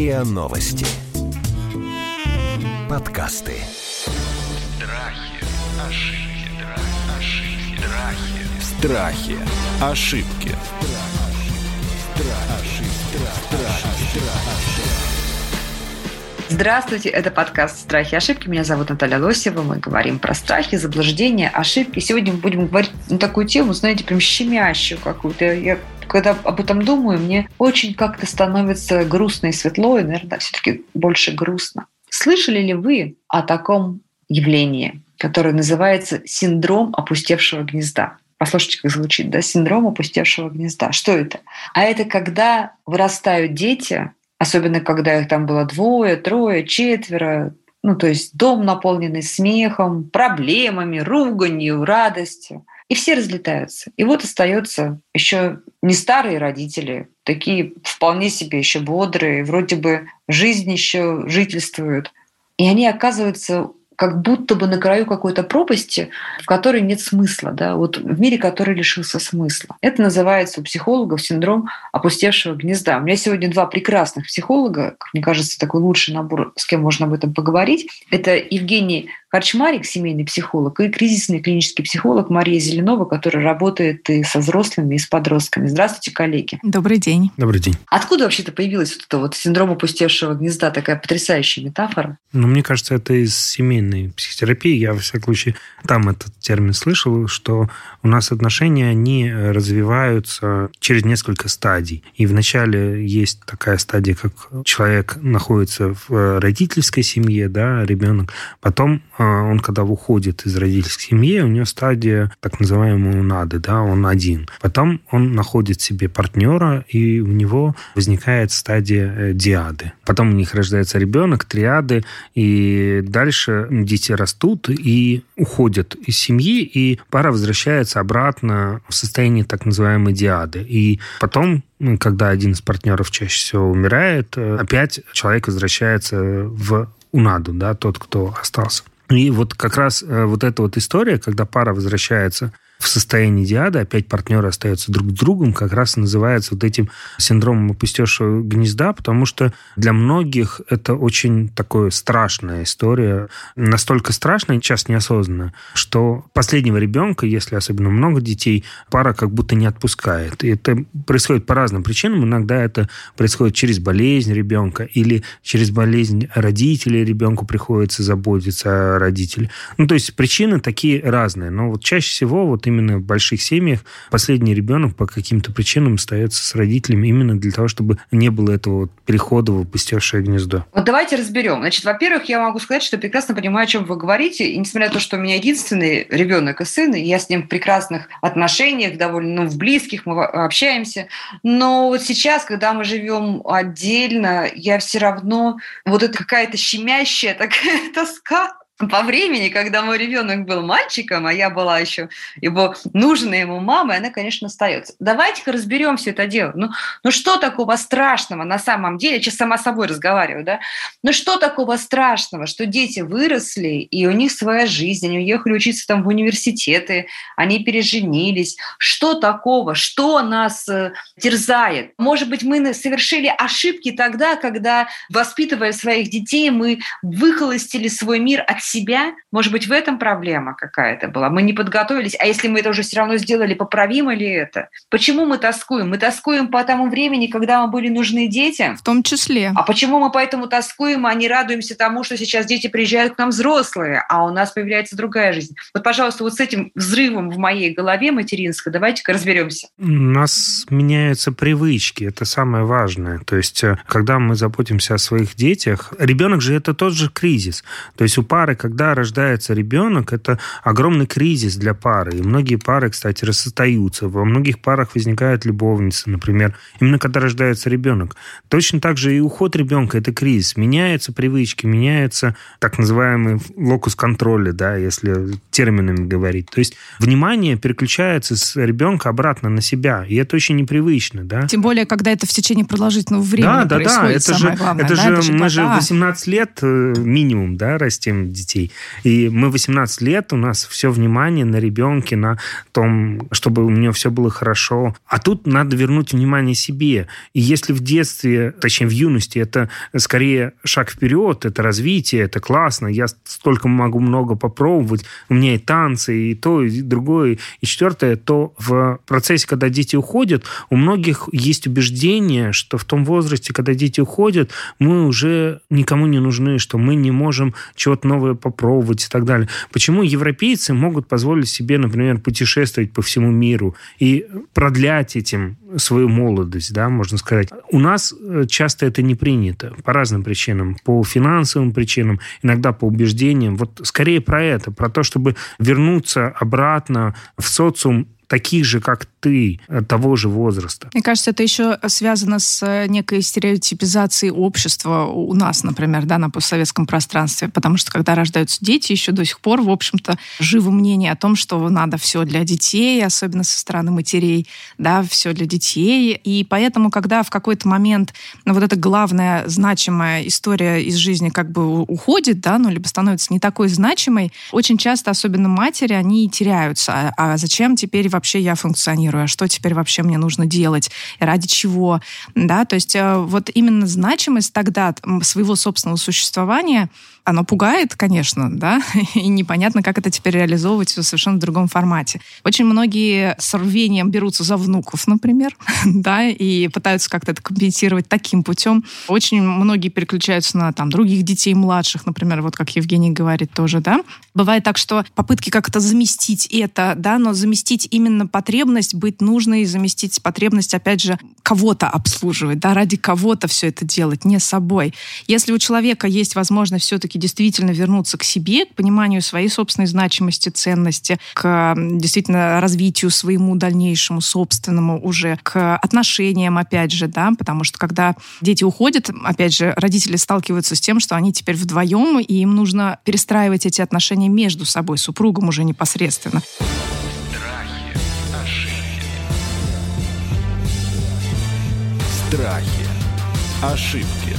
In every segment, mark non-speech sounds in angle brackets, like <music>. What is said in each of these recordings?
РИА Новости. Подкасты. Страхи, ошибки, ошибки, Страхи. Ошибки. Здравствуйте, это подкаст «Страхи и ошибки». Меня зовут Наталья Лосева. Мы говорим про страхи, заблуждения, ошибки. Сегодня мы будем говорить на такую тему, знаете, прям щемящую какую-то. Я когда об этом думаю, мне очень как-то становится грустно и светло, и, наверное, все-таки больше грустно. Слышали ли вы о таком явлении, которое называется синдром опустевшего гнезда? Послушайте, как звучит, да? Синдром опустевшего гнезда. Что это? А это когда вырастают дети, особенно когда их там было двое, трое, четверо, ну, то есть дом наполненный смехом, проблемами, руганью, радостью. И все разлетаются. И вот остается еще не старые родители, такие вполне себе еще бодрые, вроде бы жизнь еще жительствуют. И они оказываются как будто бы на краю какой-то пропасти, в которой нет смысла, да, вот в мире, который лишился смысла. Это называется у психологов синдром опустевшего гнезда. У меня сегодня два прекрасных психолога, как мне кажется, такой лучший набор, с кем можно об этом поговорить. Это Евгений Харчмарик, семейный психолог, и кризисный клинический психолог Мария Зеленова, которая работает и со взрослыми, и с подростками. Здравствуйте, коллеги. Добрый день. Добрый день. Откуда вообще-то появилась вот эта вот синдром опустевшего гнезда, такая потрясающая метафора? Ну, мне кажется, это из семейной психотерапии. Я, во всяком случае, там этот термин слышал, что у нас отношения, они развиваются через несколько стадий. И вначале есть такая стадия, как человек находится в родительской семье, да, ребенок. Потом а, он, когда уходит из родительской семьи, у него стадия так называемого нады, да, он один. Потом он находит себе партнера, и у него возникает стадия э, диады. Потом у них рождается ребенок, триады, и дальше дети растут и уходят из семьи, и пара возвращается обратно в состояние так называемой диады. И потом когда один из партнеров чаще всего умирает, э, опять человек возвращается в унаду, да, тот, кто остался. И вот как раз э, вот эта вот история, когда пара возвращается в состоянии диада, опять партнеры остаются друг с другом, как раз называется вот этим синдромом опустевшего гнезда, потому что для многих это очень такая страшная история, настолько страшная, часто неосознанно, что последнего ребенка, если особенно много детей, пара как будто не отпускает. И это происходит по разным причинам. Иногда это происходит через болезнь ребенка или через болезнь родителей ребенку приходится заботиться о родителе. Ну, то есть причины такие разные. Но вот чаще всего вот именно в больших семьях последний ребенок по каким-то причинам остается с родителями именно для того, чтобы не было этого вот перехода в опустевшее гнездо. Вот давайте разберем. Значит, во-первых, я могу сказать, что прекрасно понимаю, о чем вы говорите. И несмотря на то, что у меня единственный ребенок и сын, и я с ним в прекрасных отношениях, довольно ну, в близких, мы общаемся. Но вот сейчас, когда мы живем отдельно, я все равно вот это какая-то щемящая такая <laughs> тоска по времени, когда мой ребенок был мальчиком, а я была еще его нужной ему мамой, она, конечно, остается. Давайте-ка разберем все это дело. Ну, ну что такого страшного на самом деле? Я сейчас сама собой разговариваю, да? Ну что такого страшного, что дети выросли, и у них своя жизнь, они уехали учиться там в университеты, они переженились. Что такого? Что нас э, терзает? Может быть, мы совершили ошибки тогда, когда, воспитывая своих детей, мы выхолостили свой мир от себя, может быть, в этом проблема какая-то была. Мы не подготовились, а если мы это уже все равно сделали, поправимо ли это? Почему мы тоскуем? Мы тоскуем по тому времени, когда мы были нужны детям. В том числе. А почему мы поэтому тоскуем, а не радуемся тому, что сейчас дети приезжают к нам взрослые, а у нас появляется другая жизнь? Вот, пожалуйста, вот с этим взрывом в моей голове материнской давайте-ка разберемся. У нас меняются привычки, это самое важное. То есть, э, когда мы заботимся о своих детях, ребенок же это тот же кризис. То есть у пары когда рождается ребенок, это огромный кризис для пары. И многие пары, кстати, расстаются. Во многих парах возникают любовницы, например, именно когда рождается ребенок. Точно так же и уход ребенка – это кризис. Меняются привычки, меняется так называемый локус контроля, да, если терминами говорить. То есть внимание переключается с ребенка обратно на себя, и это очень непривычно, да. Тем более, когда это в течение продолжительного времени да, да, происходит, да, это же, главное, это да, же это же мы же 18 лет э, минимум, да, растим детей детей. И мы 18 лет, у нас все внимание на ребенке, на том, чтобы у нее все было хорошо. А тут надо вернуть внимание себе. И если в детстве, точнее в юности, это скорее шаг вперед, это развитие, это классно, я столько могу много попробовать, у меня и танцы, и то, и другое, и четвертое, то в процессе, когда дети уходят, у многих есть убеждение, что в том возрасте, когда дети уходят, мы уже никому не нужны, что мы не можем чего-то новое попробовать и так далее. Почему европейцы могут позволить себе, например, путешествовать по всему миру и продлять этим свою молодость, да, можно сказать. У нас э, часто это не принято по разным причинам, по финансовым причинам, иногда по убеждениям. Вот скорее про это, про то, чтобы вернуться обратно в социум таких же, как ты, э, того же возраста. Мне кажется, это еще связано с э, некой стереотипизацией общества у нас, например, да, на постсоветском пространстве, потому что когда рождаются дети, еще до сих пор, в общем-то, живо мнение о том, что надо все для детей, особенно со стороны матерей, да, все для детей. И поэтому, когда в какой-то момент ну, вот эта главная значимая история из жизни как бы уходит, да, ну, либо становится не такой значимой, очень часто, особенно матери, они теряются. А, а зачем теперь вообще я функционирую, а что теперь вообще мне нужно делать, ради чего, да, то есть э, вот именно значимость тогда своего собственного существования оно пугает, конечно, да, <laughs> и непонятно, как это теперь реализовывать в совершенно другом формате. Очень многие с рвением берутся за внуков, например, <laughs> да, и пытаются как-то это компенсировать таким путем. Очень многие переключаются на там других детей младших, например, вот как Евгений говорит тоже, да. Бывает так, что попытки как-то заместить это, да, но заместить именно потребность быть нужной, заместить потребность, опять же, кого-то обслуживать, да, ради кого-то все это делать, не собой. Если у человека есть возможность все-таки действительно вернуться к себе, к пониманию своей собственной значимости, ценности, к действительно развитию своему дальнейшему, собственному уже, к отношениям, опять же, да, потому что когда дети уходят, опять же, родители сталкиваются с тем, что они теперь вдвоем, и им нужно перестраивать эти отношения между собой, супругом уже непосредственно. Страхи, ошибки.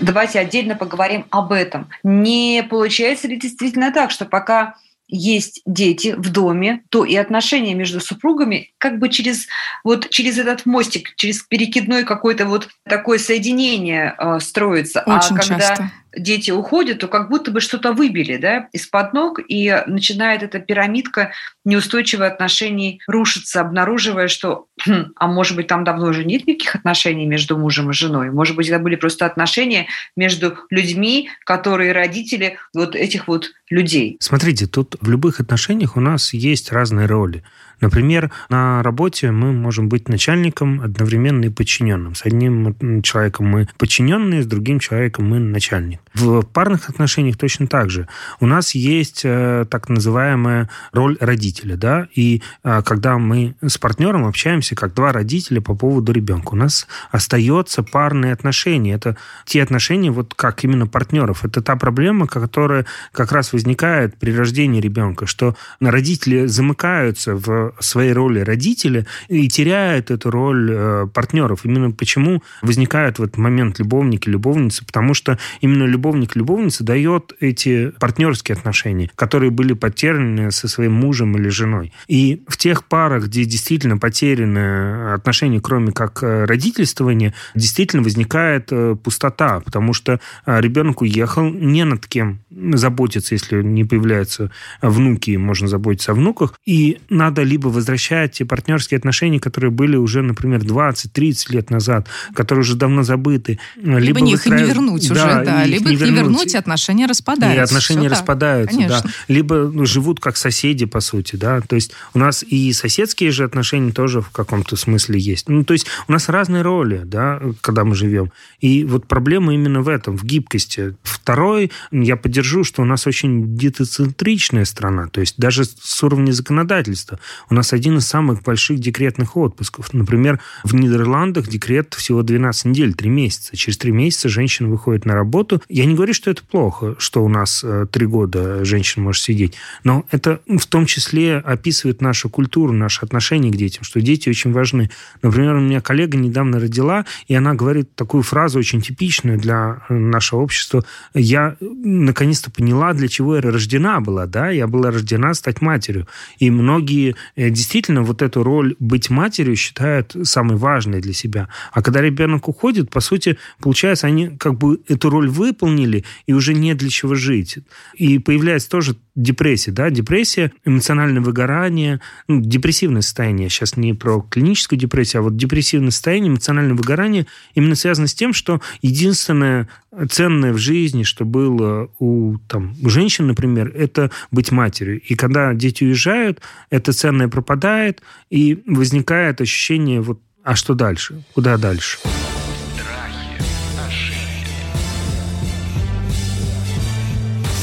давайте отдельно поговорим об этом. Не получается ли действительно так, что пока есть дети в доме, то и отношения между супругами как бы через вот через этот мостик, через перекидной какое-то вот такое соединение э, строится. А Очень а когда часто дети уходят, то как будто бы что-то выбили да, из-под ног, и начинает эта пирамидка неустойчивых отношений рушиться, обнаруживая, что, хм, а может быть, там давно уже нет никаких отношений между мужем и женой, может быть, это были просто отношения между людьми, которые родители вот этих вот людей. Смотрите, тут в любых отношениях у нас есть разные роли. Например, на работе мы можем быть начальником одновременно и подчиненным. С одним человеком мы подчиненные, с другим человеком мы начальник. В парных отношениях точно так же. У нас есть э, так называемая роль родителя, да, и э, когда мы с партнером общаемся как два родителя по поводу ребенка, у нас остается парные отношения. Это те отношения, вот как именно партнеров. Это та проблема, которая как раз возникает при рождении ребенка, что родители замыкаются в своей роли родителя и теряют эту роль э, партнеров. Именно почему возникают в этот момент любовники, любовницы, потому что именно любовник, любовница дает эти партнерские отношения, которые были потеряны со своим мужем или женой. И в тех парах, где действительно потеряны отношения, кроме как э, родительствования, действительно возникает э, пустота, потому что ребенок уехал, не над кем заботиться, если не появляются внуки, можно заботиться о внуках, и надо либо возвращать те партнерские отношения, которые были уже, например, 20-30 лет назад, которые уже давно забыты. Либо, либо их выстраив... не вернуть да, уже, да. Либо их не вернуть, вернуть и отношения распадаются. И отношения Все распадаются, так, да. Либо ну, живут как соседи, по сути, да. То есть у нас и соседские же отношения тоже в каком-то смысле есть. Ну, то есть у нас разные роли, да, когда мы живем. И вот проблема именно в этом, в гибкости. Второй, я поддержу, что у нас очень детоцентричная страна. То есть даже с уровня законодательства. У нас один из самых больших декретных отпусков. Например, в Нидерландах декрет всего 12 недель, 3 месяца. Через 3 месяца женщина выходит на работу. Я не говорю, что это плохо, что у нас э, три года женщина может сидеть, но это в том числе описывает нашу культуру, наше отношение к детям, что дети очень важны. Например, у меня коллега недавно родила, и она говорит такую фразу очень типичную для э, нашего общества. Я наконец-то поняла, для чего я рождена была, да, я была рождена стать матерью. И многие э, действительно вот эту роль быть матерью считают самой важной для себя. А когда ребенок уходит, по сути, получается, они как бы эту роль выполнили, и уже не для чего жить. И появляется тоже депрессия, да, депрессия, эмоциональное выгорание, ну, депрессивное состояние, сейчас не про клиническую депрессию, а вот депрессивное состояние, эмоциональное выгорание именно связано с тем, что единственное ценное в жизни, что было у, там, у женщин, например, это быть матерью. И когда дети уезжают, это ценное пропадает, и возникает ощущение вот а что дальше? Куда дальше? Страхи, ошибки.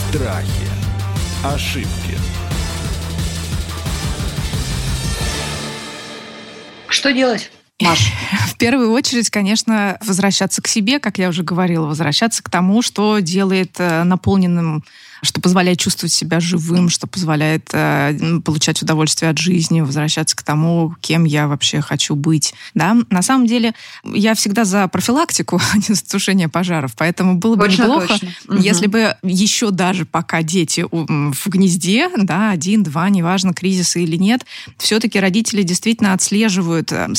Страхи, ошибки. Что делать? Маш? <laughs> В первую очередь, конечно, возвращаться к себе, как я уже говорила, возвращаться к тому, что делает э, наполненным что позволяет чувствовать себя живым, что позволяет э, получать удовольствие от жизни, возвращаться к тому, кем я вообще хочу быть. Да? На самом деле, я всегда за профилактику, <laughs> а не за тушение пожаров, поэтому было бы точно, неплохо, точно. если угу. бы еще даже пока дети в гнезде, да, один, два, неважно, кризисы или нет, все-таки родители действительно отслеживают э,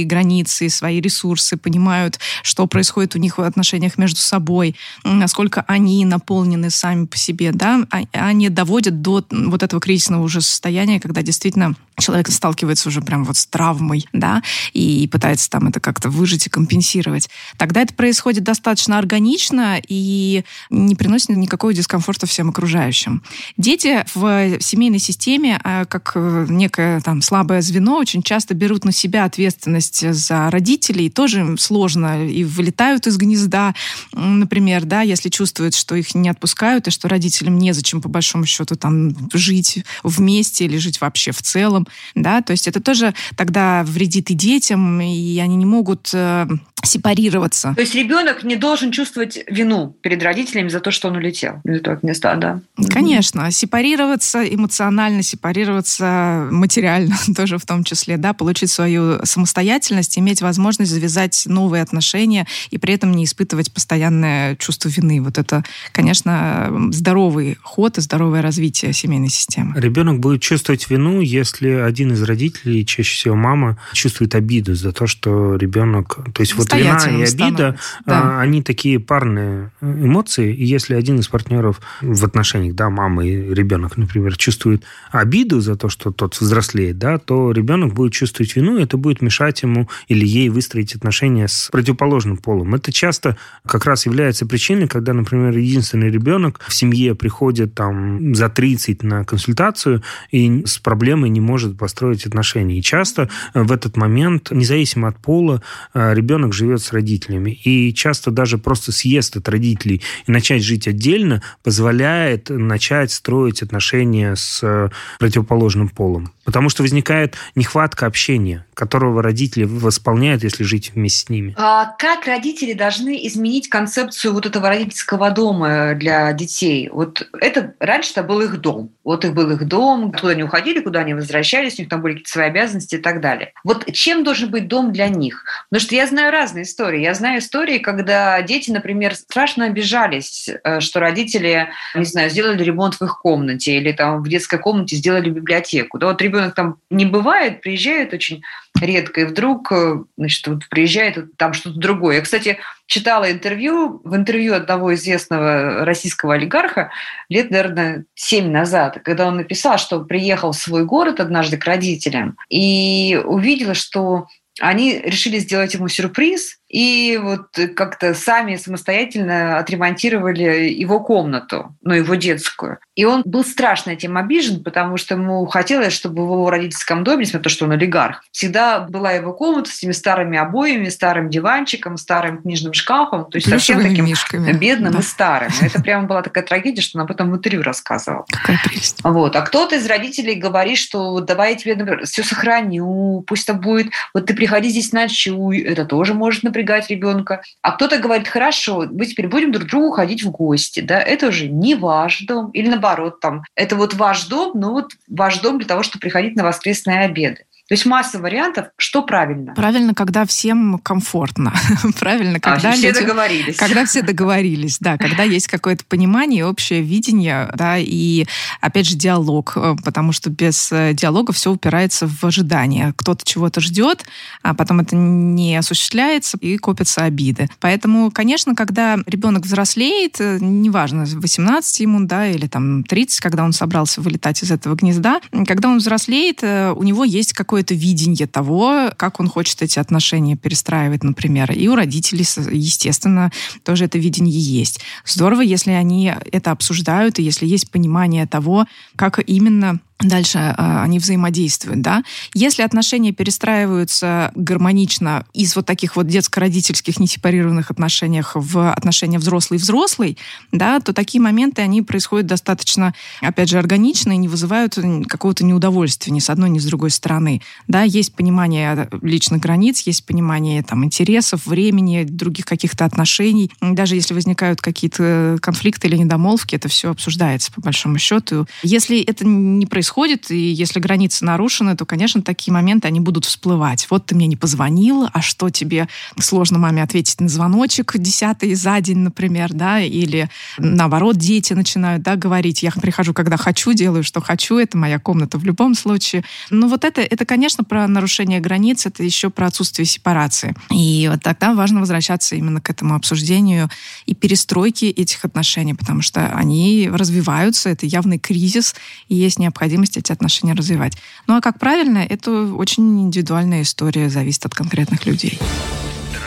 свои границы, свои ресурсы, понимают, что происходит у них в отношениях между собой, насколько они наполнены сами по себе да, а, они доводят до вот этого кризисного уже состояния, когда действительно человек сталкивается уже прям вот с травмой, да, и пытается там это как-то выжить и компенсировать. Тогда это происходит достаточно органично и не приносит никакого дискомфорта всем окружающим. Дети в семейной системе, а, как э, некое там слабое звено, очень часто берут на себя ответственность за родителей, тоже сложно, и вылетают из гнезда, например, да, если чувствуют, что их не отпускают, и что родителям незачем, по большому счету, там жить вместе или жить вообще в целом да, то есть это тоже тогда вредит и детям, и они не могут э, сепарироваться. То есть ребенок не должен чувствовать вину перед родителями за то, что он улетел из этого места, да? Конечно, сепарироваться эмоционально, сепарироваться <laughs> материально <laughs> тоже в том числе, да, получить свою самостоятельность, иметь возможность завязать новые отношения и при этом не испытывать постоянное чувство вины. Вот это, конечно, здоровый ход и здоровое развитие семейной системы. Ребенок будет чувствовать вину, если один из родителей, чаще всего мама, чувствует обиду за то, что ребенок... То есть вот вина и обида, да. А, они такие парные эмоции, и если один из партнеров в отношениях, да, мама и ребенок, например, чувствует обиду за то, что тот взрослеет, да, то ребенок будет чувствовать вину, и это будет мешать ему или ей выстроить отношения с противоположным полом. Это часто как раз является причиной, когда, например, единственный ребенок в семье приходит там за 30 на консультацию и с проблемой не может построить отношения. И часто в этот момент, независимо от пола, ребенок живет с родителями. И часто даже просто съезд от родителей и начать жить отдельно позволяет начать строить отношения с э, противоположным полом. Потому что возникает нехватка общения, которого родители восполняют, если жить вместе с ними. А как родители должны изменить концепцию вот этого родительского дома для детей? Вот это раньше это был их дом. Вот их был их дом, куда они уходили, куда они возвращались, у них там были какие-то свои обязанности и так далее. Вот чем должен быть дом для них? Потому что я знаю разные истории. Я знаю истории, когда дети, например, страшно обижались, э, что родители, не знаю, сделали ремонт в их комнате или там в детской комнате сделали библиотеку. Да, вот ребенок там не бывает, приезжает очень редко, и вдруг, э, значит, вот приезжает там что-то другое. Я, кстати, читала интервью, в интервью одного известного российского олигарха лет, наверное, семь назад, когда он написал, что приехал в свой город однажды к родителям и увидела, что они решили сделать ему сюрприз, и вот как-то сами самостоятельно отремонтировали его комнату, ну, его детскую. И он был страшно этим обижен, потому что ему хотелось, чтобы в его родительском доме, несмотря на то, что он олигарх, всегда была его комната с этими старыми обоями, старым диванчиком, старым книжным шкафом, то есть совсем таким мишками. бедным да. и старым. <laughs> Это прямо была такая трагедия, что он об этом в интервью рассказывал. Какая прелесть. Вот. А кто-то из родителей говорит, что давай я тебе, например, все сохраню, пусть это будет, вот ты приходи здесь ночуй, это тоже может, например, напрягать ребенка, а кто-то говорит, хорошо, мы теперь будем друг другу ходить в гости, да, это уже не ваш дом, или наоборот, там, это вот ваш дом, но вот ваш дом для того, чтобы приходить на воскресные обеды. То есть масса вариантов, что правильно. Правильно, когда всем комфортно. <laughs> правильно, а, когда а, все люди, договорились. Когда все договорились, да, когда есть какое-то понимание, общее видение, да, и опять же диалог, э, потому что без э, диалога все упирается в ожидание. Кто-то чего-то ждет, а потом это не осуществляется и копятся обиды. Поэтому, конечно, когда ребенок взрослеет, э, неважно, 18 ему, да, или там 30, когда он собрался вылетать из этого гнезда, когда он взрослеет, у него есть какое какое-то видение того, как он хочет эти отношения перестраивать, например. И у родителей, естественно, тоже это видение есть. Здорово, если они это обсуждают, и если есть понимание того, как именно дальше э, они взаимодействуют, да. Если отношения перестраиваются гармонично из вот таких вот детско-родительских несепарированных отношениях в отношения взрослый-взрослый, да, то такие моменты, они происходят достаточно, опять же, органично и не вызывают какого-то неудовольствия ни с одной, ни с другой стороны. Да, есть понимание личных границ, есть понимание там интересов, времени, других каких-то отношений. Даже если возникают какие-то конфликты или недомолвки, это все обсуждается по большому счету. Если это не происходит происходит, и если границы нарушены, то, конечно, такие моменты, они будут всплывать. Вот ты мне не позвонил, а что тебе сложно маме ответить на звоночек десятый за день, например, да, или наоборот, дети начинают, да, говорить, я прихожу, когда хочу, делаю, что хочу, это моя комната в любом случае. Но вот это, это, конечно, про нарушение границ, это еще про отсутствие сепарации. И вот тогда важно возвращаться именно к этому обсуждению и перестройке этих отношений, потому что они развиваются, это явный кризис, и есть необходимость необходимость эти отношения развивать. Ну а как правильно, это очень индивидуальная история, зависит от конкретных людей.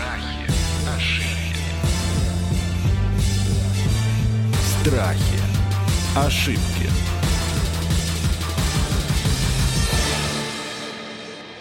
Страхи, ошибки. Страхи, ошибки.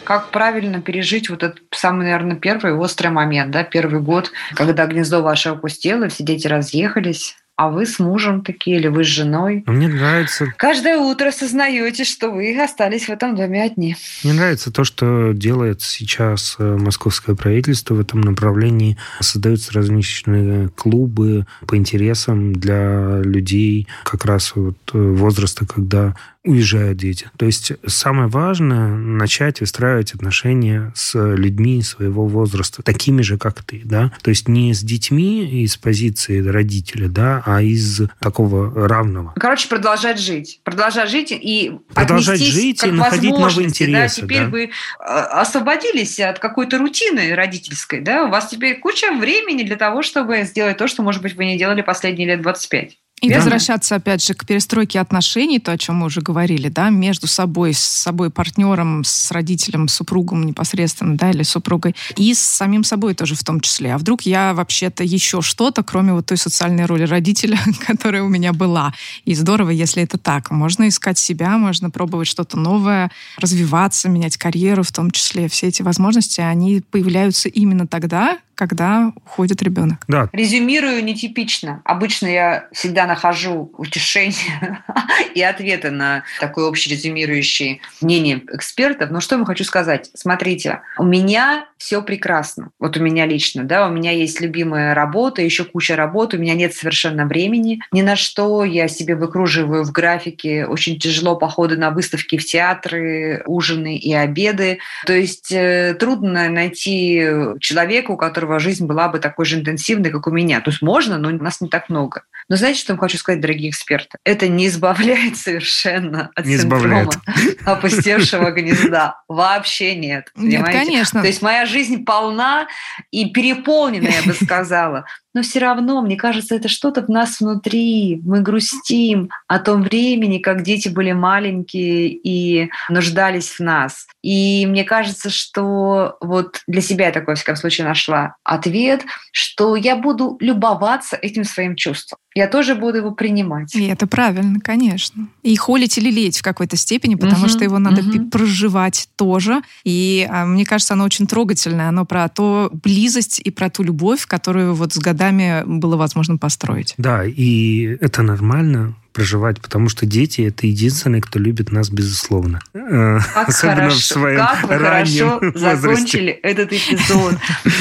как правильно пережить вот этот самый, наверное, первый острый момент, да, первый год, когда гнездо ваше опустело, все дети разъехались, а вы с мужем такие, или вы с женой. Мне нравится... Каждое утро сознаете, что вы остались в этом доме одни. Мне нравится то, что делает сейчас э, московское правительство в этом направлении. Создаются различные клубы по интересам для людей как раз вот э, возраста, когда уезжают дети. То есть самое важное начать выстраивать отношения с людьми своего возраста, такими же, как ты, да. То есть не с детьми из позиции родителя, да, а из такого равного. Короче, продолжать жить. Продолжать жить и продолжать жить и находить новые интересы. Да? Теперь да. вы а, освободились от какой-то рутины родительской, да, у вас теперь куча времени для того, чтобы сделать то, что, может быть, вы не делали последние лет 25. И да. возвращаться, опять же, к перестройке отношений, то, о чем мы уже говорили, да, между собой, с собой партнером, с родителем, супругом непосредственно, да, или супругой, и с самим собой тоже в том числе. А вдруг я вообще-то еще что-то, кроме вот той социальной роли родителя, <laughs> которая у меня была. И здорово, если это так. Можно искать себя, можно пробовать что-то новое, развиваться, менять карьеру в том числе. Все эти возможности, они появляются именно тогда, когда уходит ребенок. Да. Резюмирую нетипично. Обычно я всегда нахожу утешение <laughs> и ответы на такое общерезюмирующее мнение экспертов. Но что я хочу сказать? Смотрите, у меня все прекрасно. Вот у меня лично, да, у меня есть любимая работа, еще куча работы, у меня нет совершенно времени ни на что. Я себе выкруживаю в графике очень тяжело походы на выставки в театры, ужины и обеды. То есть э, трудно найти человека, у которого которого жизнь была бы такой же интенсивной, как у меня. То есть можно, но нас не так много. Но знаете, что я хочу сказать, дорогие эксперты? Это не избавляет совершенно от не синдрома избавляет. <laughs> опустевшего гнезда. Вообще нет. Нет, конечно. То есть моя жизнь полна и переполнена, я бы сказала но все равно, мне кажется, это что-то в нас внутри. Мы грустим о том времени, как дети были маленькие и нуждались в нас. И мне кажется, что вот для себя я такой, в всяком случае, нашла ответ, что я буду любоваться этим своим чувством я тоже буду его принимать. И это правильно, конечно. И холить или леть в какой-то степени, потому угу, что его надо угу. проживать тоже. И а, мне кажется, оно очень трогательное. Оно про то близость и про ту любовь, которую вот с годами было возможно построить. Да, и это нормально проживать, потому что дети — это единственные, кто любит нас безусловно. Э, как Особенно хорошо, в своем как вы хорошо закончили этот эпизод.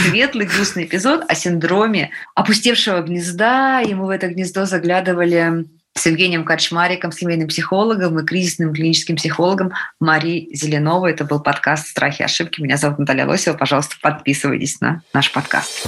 Светлый, грустный эпизод о синдроме опустевшего гнезда. И мы в это гнездо заглядывали с Евгением Качмариком, семейным психологом и кризисным клиническим психологом Марией Зеленовой. Это был подкаст «Страхи и ошибки». Меня зовут Наталья Лосева. Пожалуйста, подписывайтесь на наш подкаст.